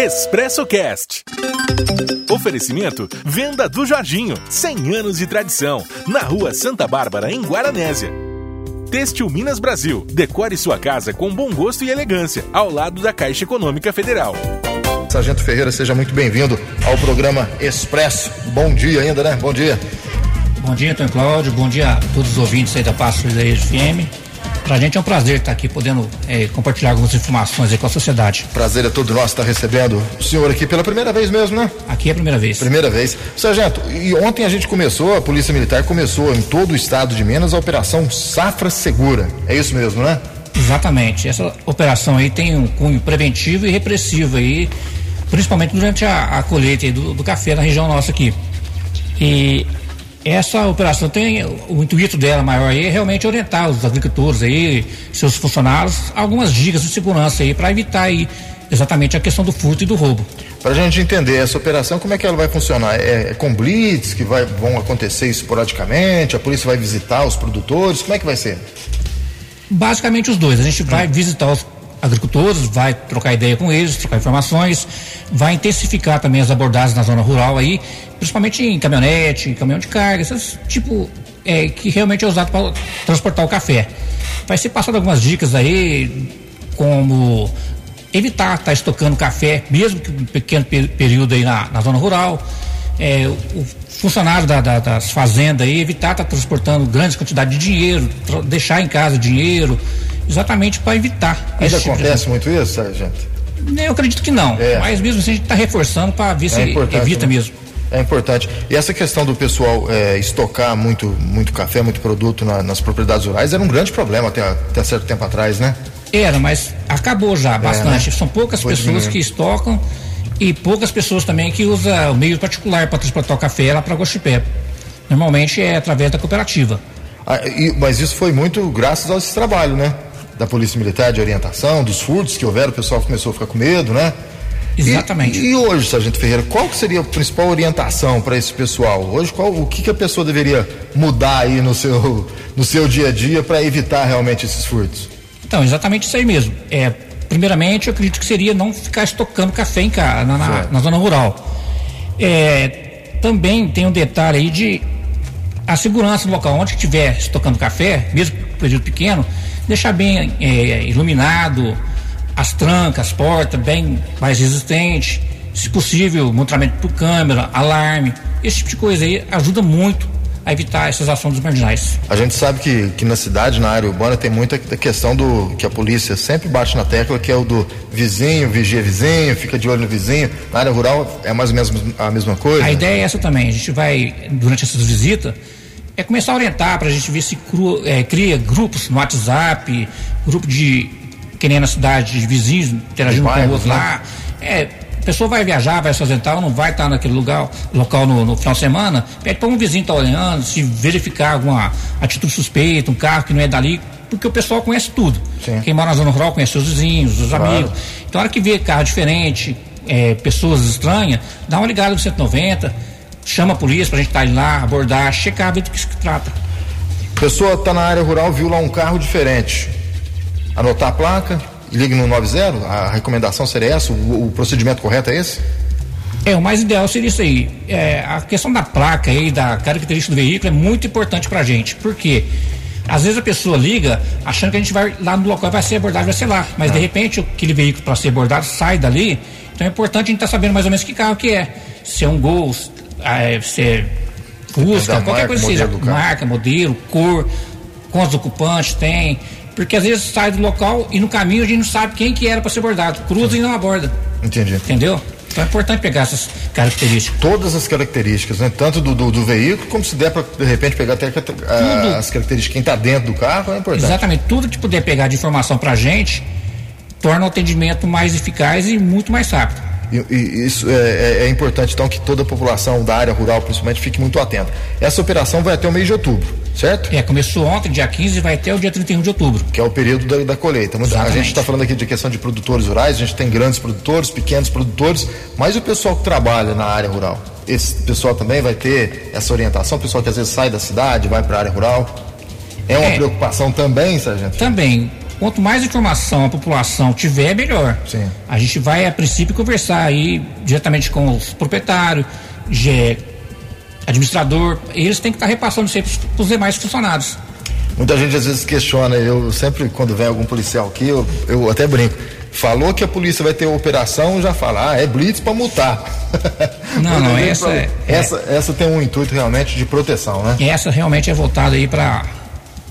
Expresso Cast. Oferecimento Venda do Jorginho, 100 anos de tradição, na Rua Santa Bárbara, em Guaranésia. Têxtil Minas Brasil, decore sua casa com bom gosto e elegância, ao lado da Caixa Econômica Federal. Sargento Ferreira, seja muito bem-vindo ao programa Expresso. Bom dia ainda, né? Bom dia. Bom dia, Antônio Cláudio. Bom dia a todos os ouvintes aí da Passo da FM. Para a gente é um prazer estar aqui podendo é, compartilhar algumas informações com a sociedade. Prazer é todo nosso estar recebendo o senhor aqui pela primeira vez mesmo, né? Aqui é a primeira vez. Primeira vez. Sargento, e ontem a gente começou, a Polícia Militar começou em todo o estado de Minas a Operação Safra Segura. É isso mesmo, né? Exatamente. Essa operação aí tem um cunho preventivo e repressivo aí, principalmente durante a, a colheita do, do café na região nossa aqui. E essa operação tem o intuito dela maior aí é realmente orientar os agricultores aí, seus funcionários, algumas dicas de segurança aí para evitar aí exatamente a questão do furto e do roubo. Para a gente entender essa operação, como é que ela vai funcionar? É, é com blitz que vai, vão acontecer esporadicamente? A polícia vai visitar os produtores? Como é que vai ser? Basicamente os dois. A gente vai hum. visitar os agricultores, vai trocar ideia com eles, trocar informações, vai intensificar também as abordagens na zona rural aí, principalmente em caminhonete, caminhão de carga, esses tipo é, que realmente é usado para transportar o café. Vai ser passado algumas dicas aí, como evitar estar tá estocando café, mesmo que um pequeno período aí na, na zona rural. É, o funcionário da, da, das fazendas aí, evitar estar tá transportando grandes quantidades de dinheiro, deixar em casa dinheiro, exatamente para evitar. Ainda tipo acontece de... muito isso, sargento? Eu acredito que não, é. mas mesmo assim a gente está reforçando para ver é se evita né? mesmo. É importante. E essa questão do pessoal é, estocar muito, muito café, muito produto na, nas propriedades rurais era um grande problema até, até certo tempo atrás, né? Era, mas acabou já bastante. É, né? São poucas Foi pessoas diminuir. que estocam e poucas pessoas também que usam o meio particular para transportar o café lá para Gochipé. Normalmente é através da cooperativa. Ah, e, mas isso foi muito graças a esse trabalho, né? Da Polícia Militar de orientação, dos furtos que houveram, o pessoal começou a ficar com medo, né? Exatamente. E, e hoje, Sargento Ferreira, qual seria a principal orientação para esse pessoal? Hoje, qual, o que, que a pessoa deveria mudar aí no seu, no seu dia a dia para evitar realmente esses furtos? Então, exatamente isso aí mesmo. É, primeiramente, eu acredito que seria não ficar estocando café em, na, na, na zona rural. É, também tem um detalhe aí de a segurança no local onde estiver estocando café, mesmo período pequeno, deixar bem é, iluminado, as trancas, as portas bem mais resistentes, se possível, monitoramento por câmera, alarme, esse tipo de coisa aí ajuda muito a evitar essas ações dos marginais. A gente sabe que, que na cidade, na área urbana, tem muita questão do que a polícia sempre bate na tecla, que é o do vizinho, vigia vizinho, fica de olho no vizinho. Na área rural é mais ou menos a mesma coisa? A ideia é essa também. A gente vai, durante essas visitas, é começar a orientar para a gente ver se cru, é, cria grupos no WhatsApp, grupo de que nem na cidade de vizinhos, interagindo com o outro né? lá. É, a pessoa vai viajar, vai se ausentar, não vai estar naquele lugar, local no, no final de semana, pede para um vizinho estar tá olhando, se verificar alguma atitude suspeita, um carro que não é dali, porque o pessoal conhece tudo. Sim. Quem mora na zona rural conhece os vizinhos, os claro. amigos. Então, a hora que vê carro diferente, é, pessoas estranhas, dá uma ligada no 190, chama a polícia para a gente estar tá lá, abordar, checar, ver do que se trata. Pessoa está na área rural, viu lá um carro diferente anotar a placa ligue no 90? A recomendação seria essa? O, o, procedimento correto é esse? É, o mais ideal seria isso aí. É, a questão da placa aí, da característica do veículo é muito importante pra gente. Por quê? Às vezes a pessoa liga achando que a gente vai lá no local vai ser abordado, vai ser lá. Mas de repente aquele veículo para ser abordado sai dali. Então é importante a gente estar tá sabendo mais ou menos que carro que é. Se é um Gol, se é Fusca, qualquer marca, coisa seja. Marca, modelo, cor, quantos ocupantes tem. Porque às vezes sai do local e no caminho a gente não sabe quem que era para ser abordado. Cruza e não aborda. Entendi. Entendeu? Então é importante pegar essas características. Todas as características, né? Tanto do, do, do veículo, como se der para de repente pegar até a, as características quem está dentro do carro, é importante. Exatamente. Tudo que puder pegar de informação para a gente torna o atendimento mais eficaz e muito mais rápido. E, e isso é, é, é, importante, então, que toda a população da área rural, principalmente, fique muito atenta. Essa operação vai até o mês de outubro, certo? É, começou ontem, dia 15, e vai até o dia 31 de outubro. Que é o período da, da colheita. Exatamente. A gente está falando aqui de questão de produtores rurais, a gente tem grandes produtores, pequenos produtores, mas o pessoal que trabalha na área rural, esse pessoal também vai ter essa orientação, o pessoal que às vezes sai da cidade, vai para a área rural. É uma é, preocupação também, sargento? Também Quanto mais informação a população tiver, melhor. Sim. A gente vai, a princípio, conversar aí diretamente com os proprietários, administrador, eles têm que estar repassando sempre para os demais funcionários. Muita gente às vezes questiona, eu sempre, quando vem algum policial aqui, eu, eu até brinco. Falou que a polícia vai ter operação, já fala, ah, é blitz para multar. Não, não, essa pra, é, essa, é, essa tem um intuito realmente de proteção, né? Essa realmente é voltada aí para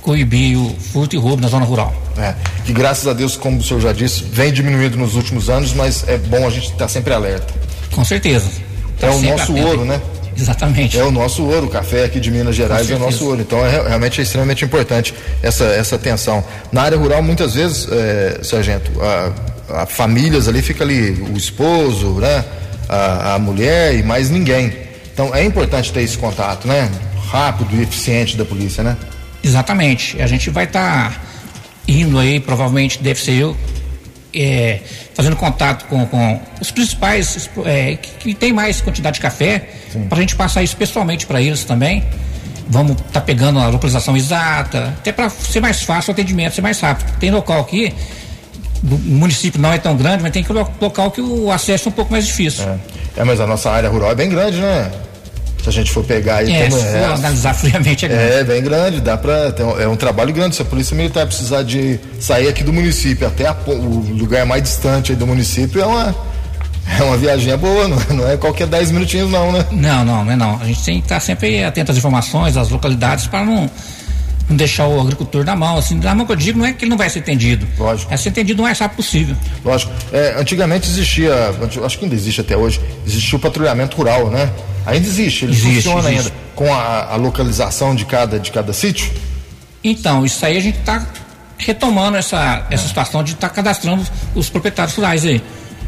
coibir o furto e roubo na zona rural. É, que graças a Deus, como o senhor já disse, vem diminuindo nos últimos anos, mas é bom a gente estar sempre alerta. Com certeza. Tá é o nosso atento. ouro, né? Exatamente. É o nosso ouro, o café aqui de Minas Gerais é o nosso ouro. Então é realmente é extremamente importante essa, essa atenção. Na área rural, muitas vezes, é, sargento, a, a, famílias ali fica ali o esposo, né? A, a mulher e mais ninguém. Então é importante ter esse contato, né? Rápido e eficiente da polícia, né? Exatamente. A gente vai estar tá indo aí, provavelmente deve ser eu, é, fazendo contato com, com os principais é, que, que, tem mais quantidade de café, para a gente passar isso pessoalmente para eles também. Vamos estar tá pegando a localização exata, até para ser mais fácil o atendimento, ser mais rápido. Tem local aqui, o município não é tão grande, mas tem que local que o acesso é um pouco mais difícil. É. é, mas a nossa área rural é bem grande, né? Se a gente for pegar aí é, como se for é, analisar friamente é grande. É bem grande, dá para é um trabalho grande. Se a polícia militar precisar de sair aqui do município até a, o lugar mais distante do município é uma é uma viagem boa, não é, não é qualquer 10 minutinhos não, né? Não, não, não é não. A gente tem que estar sempre atento às informações, às localidades para não não deixar o agricultor na mão. Assim, na mão que eu digo não é que ele não vai ser atendido. Lógico. É ser atendido o mais rápido possível. Lógico. É, antigamente existia, acho que ainda existe até hoje, existia o patrulhamento rural, né? Ainda existe, ele existe, funciona existe. ainda com a, a, localização de cada, de cada sítio? Então, isso aí a gente está retomando essa, essa é. situação de estar tá cadastrando os proprietários rurais aí.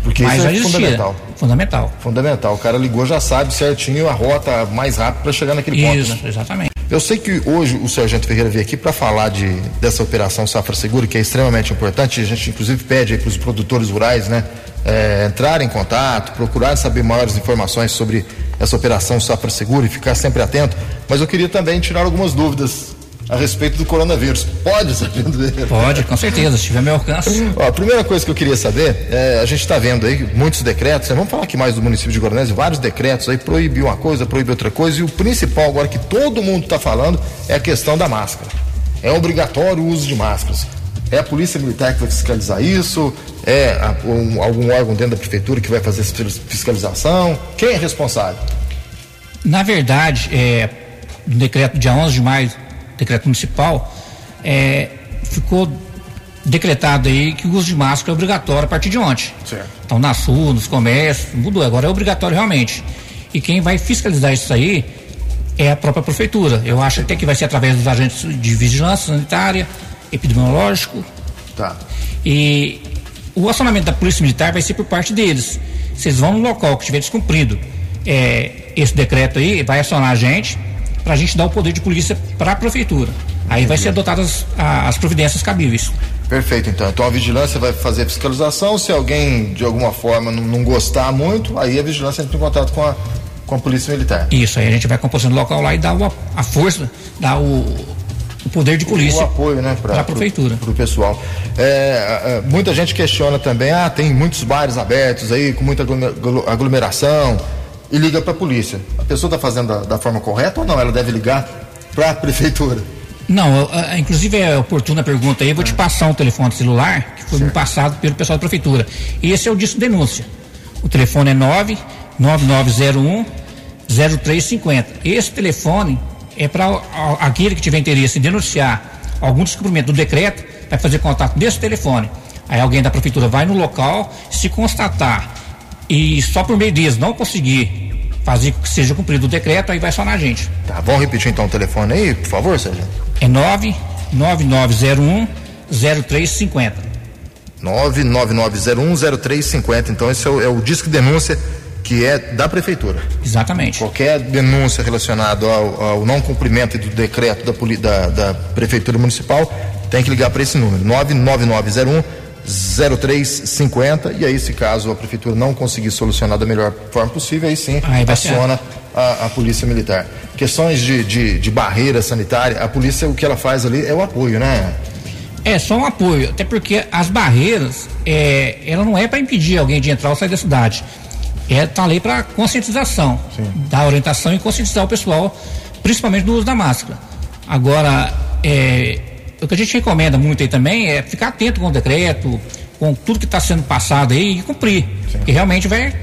Porque Mas isso é fundamental. Fundamental. Fundamental. O cara ligou, já sabe certinho a rota mais rápida para chegar naquele isso, ponto. Né? exatamente. Eu sei que hoje o Sargento Ferreira veio aqui para falar de, dessa operação Safra Segura, que é extremamente importante. A gente, inclusive, pede para os produtores rurais né, é, entrarem em contato, procurar saber maiores informações sobre essa operação Safra Segura e ficar sempre atento. Mas eu queria também tirar algumas dúvidas a respeito do coronavírus. Pode, Ferreira? Pode, com certeza, se tiver meu alcance. Ó, a primeira coisa que eu queria saber, é, a gente está vendo aí muitos decretos, né? vamos falar aqui mais do município de Guaranese, vários decretos aí, proibir uma coisa, proibir outra coisa, e o principal agora que todo mundo está falando é a questão da máscara. É obrigatório o uso de máscaras. É a polícia militar que vai fiscalizar isso? É a, um, algum órgão dentro da prefeitura que vai fazer essa fiscalização? Quem é responsável? Na verdade, é, no decreto dia 11 de maio decreto municipal, é, ficou decretado aí que o uso de máscara é obrigatório a partir de ontem. Certo. Então, na sul, nos comércios, mudou, agora é obrigatório realmente. E quem vai fiscalizar isso aí é a própria prefeitura. Eu acho até que vai ser através dos agentes de vigilância sanitária, epidemiológico. Tá. E o acionamento da Polícia Militar vai ser por parte deles. Vocês vão no local que tiver descumprido é, esse decreto aí, vai acionar a gente, para a gente dar o poder de polícia para a prefeitura. Aí vai ser adotadas as providências cabíveis. Perfeito, então. Então a vigilância vai fazer a fiscalização. Se alguém de alguma forma não, não, gostar muito, aí a vigilância entra em contato com a, com a polícia militar. Isso, aí a gente vai composindo o local lá e dá o, a força, dá o, o poder de polícia. O apoio, né, para a prefeitura. Para o pessoal. É, é, muita gente questiona também, ah, tem muitos bares abertos aí, com muita aglomeração e liga para a polícia. A pessoa está fazendo da, da, forma correta ou não? Ela deve ligar para a prefeitura? Não, inclusive é oportuna a pergunta aí. Eu vou te passar um telefone celular que foi me passado pelo pessoal da prefeitura. E esse é o disco denúncia. O telefone é 99901 0350. Esse telefone é para aquele que tiver interesse em denunciar algum descobrimento do decreto, vai fazer contato desse telefone. Aí alguém da prefeitura vai no local, se constatar e só por meio disso não conseguir fazer que seja cumprido o decreto, aí vai só na gente. Tá, vamos repetir então o telefone aí, por favor, Sérgio? É 99901 0350. 99901 0350. Então esse é o, é o disco denúncia que é da prefeitura. Exatamente. Qualquer denúncia relacionada ao, ao não cumprimento do decreto da, da, da prefeitura municipal tem que ligar para esse número 99901 0350 e aí se caso a prefeitura não conseguir solucionar da melhor forma possível, aí sim aí aciona a, a, polícia militar. Questões de, de, de, barreira sanitária, a polícia o que ela faz ali é o apoio, né? É, só um apoio, até porque as barreiras, é, ela não é para impedir alguém de entrar ou sair da cidade. É tá lei para conscientização, Sim. dar orientação e conscientizar o pessoal, principalmente do uso da máscara. Agora, é, o que a gente recomenda muito aí também é ficar atento com o decreto, com tudo que está sendo passado aí e cumprir. Sim. Que realmente vai,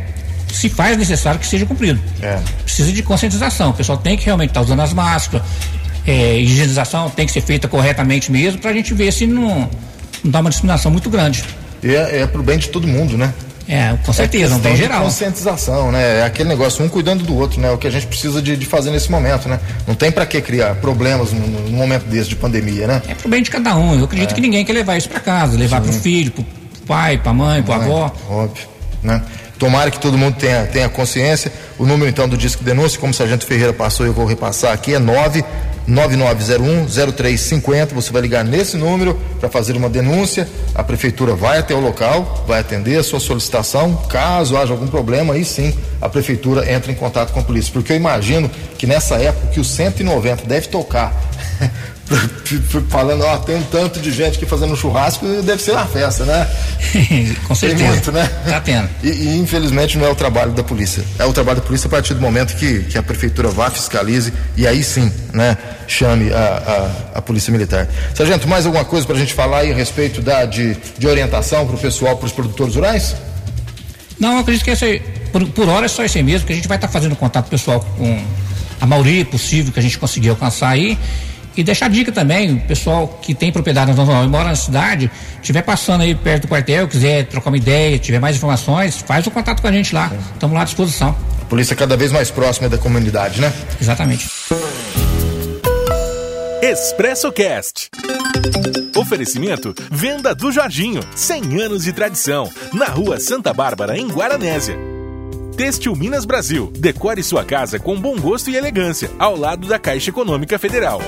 se faz necessário que seja cumprido. É. Precisa de conscientização. O pessoal tem que realmente estar tá usando as máscaras, é, higienização tem que ser feita corretamente mesmo, para a gente ver se não, não dá uma discriminação muito grande. E é, é para o bem de todo mundo, né? É, com certeza, é um bem geral. conscientização, né? É aquele negócio, um cuidando do outro, né? O que a gente precisa de, de fazer nesse momento, né? Não tem para que criar problemas num, num, momento desse de pandemia, né? É pro bem de cada um. Eu acredito é. que ninguém quer levar isso para casa, levar Sim. pro filho, pro pai, pra mãe, pro avó. Óbvio, né? Tomara que todo mundo tenha, tenha consciência. O número então do Disque Denúncia, como o Sargento Ferreira passou, eu vou repassar aqui, é 9 9901-0350. Você vai ligar nesse número para fazer uma denúncia. A prefeitura vai até o local, vai atender a sua solicitação. Caso haja algum problema, aí sim a prefeitura entra em contato com a polícia. Porque eu imagino que nessa época que o 190 deve tocar falando, ó, tem um tanto de gente aqui fazendo churrasco, deve ser uma festa, né? Com certeza. Tem muito, né? Tá tendo. E, e, infelizmente não é o trabalho da polícia. É o trabalho da polícia a partir do momento que, que a prefeitura vá, fiscalize e aí sim, né, chame a, a, a polícia militar. Sargento, mais alguma coisa para a gente falar aí a respeito da, de, de orientação para o pessoal, para os produtores rurais? Não, acredito que esse, por, por hora é só esse aí mesmo, que a gente vai estar tá fazendo contato pessoal com a maioria possível que a gente conseguir alcançar aí e deixar dica também, o pessoal que tem propriedade na zona e mora na cidade, estiver passando aí perto do quartel, quiser trocar uma ideia, tiver mais informações, faz o contato com a gente lá. Estamos lá à disposição. A polícia é cada vez mais próxima da comunidade, né? Exatamente. Expresso Cast. Oferecimento Venda do Jorginho, 100 anos de tradição, na rua Santa Bárbara, em Guaranésia. Têxtil Minas Brasil, decore sua casa com bom gosto e elegância, ao lado da Caixa Econômica Federal.